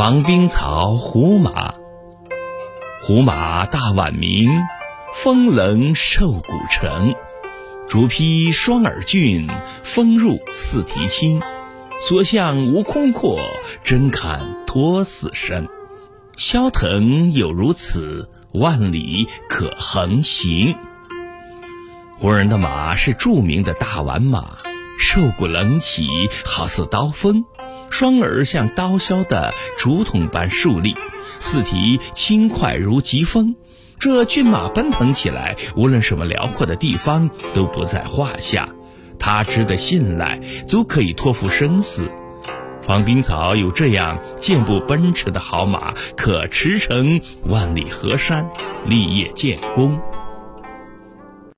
防冰草胡马，胡马大宛名，风棱瘦骨成。竹披双耳峻，风入四蹄轻。所向无空阔，真堪托死生。萧腾有如此，万里可横行。胡人的马是著名的大宛马，瘦骨棱起，好似刀锋。双耳像刀削的竹筒般竖立，四蹄轻快如疾风。这骏马奔腾起来，无论什么辽阔的地方都不在话下。它值得信赖，足可以托付生死。防冰草有这样健步奔驰的好马，可驰骋万里河山，立业建功。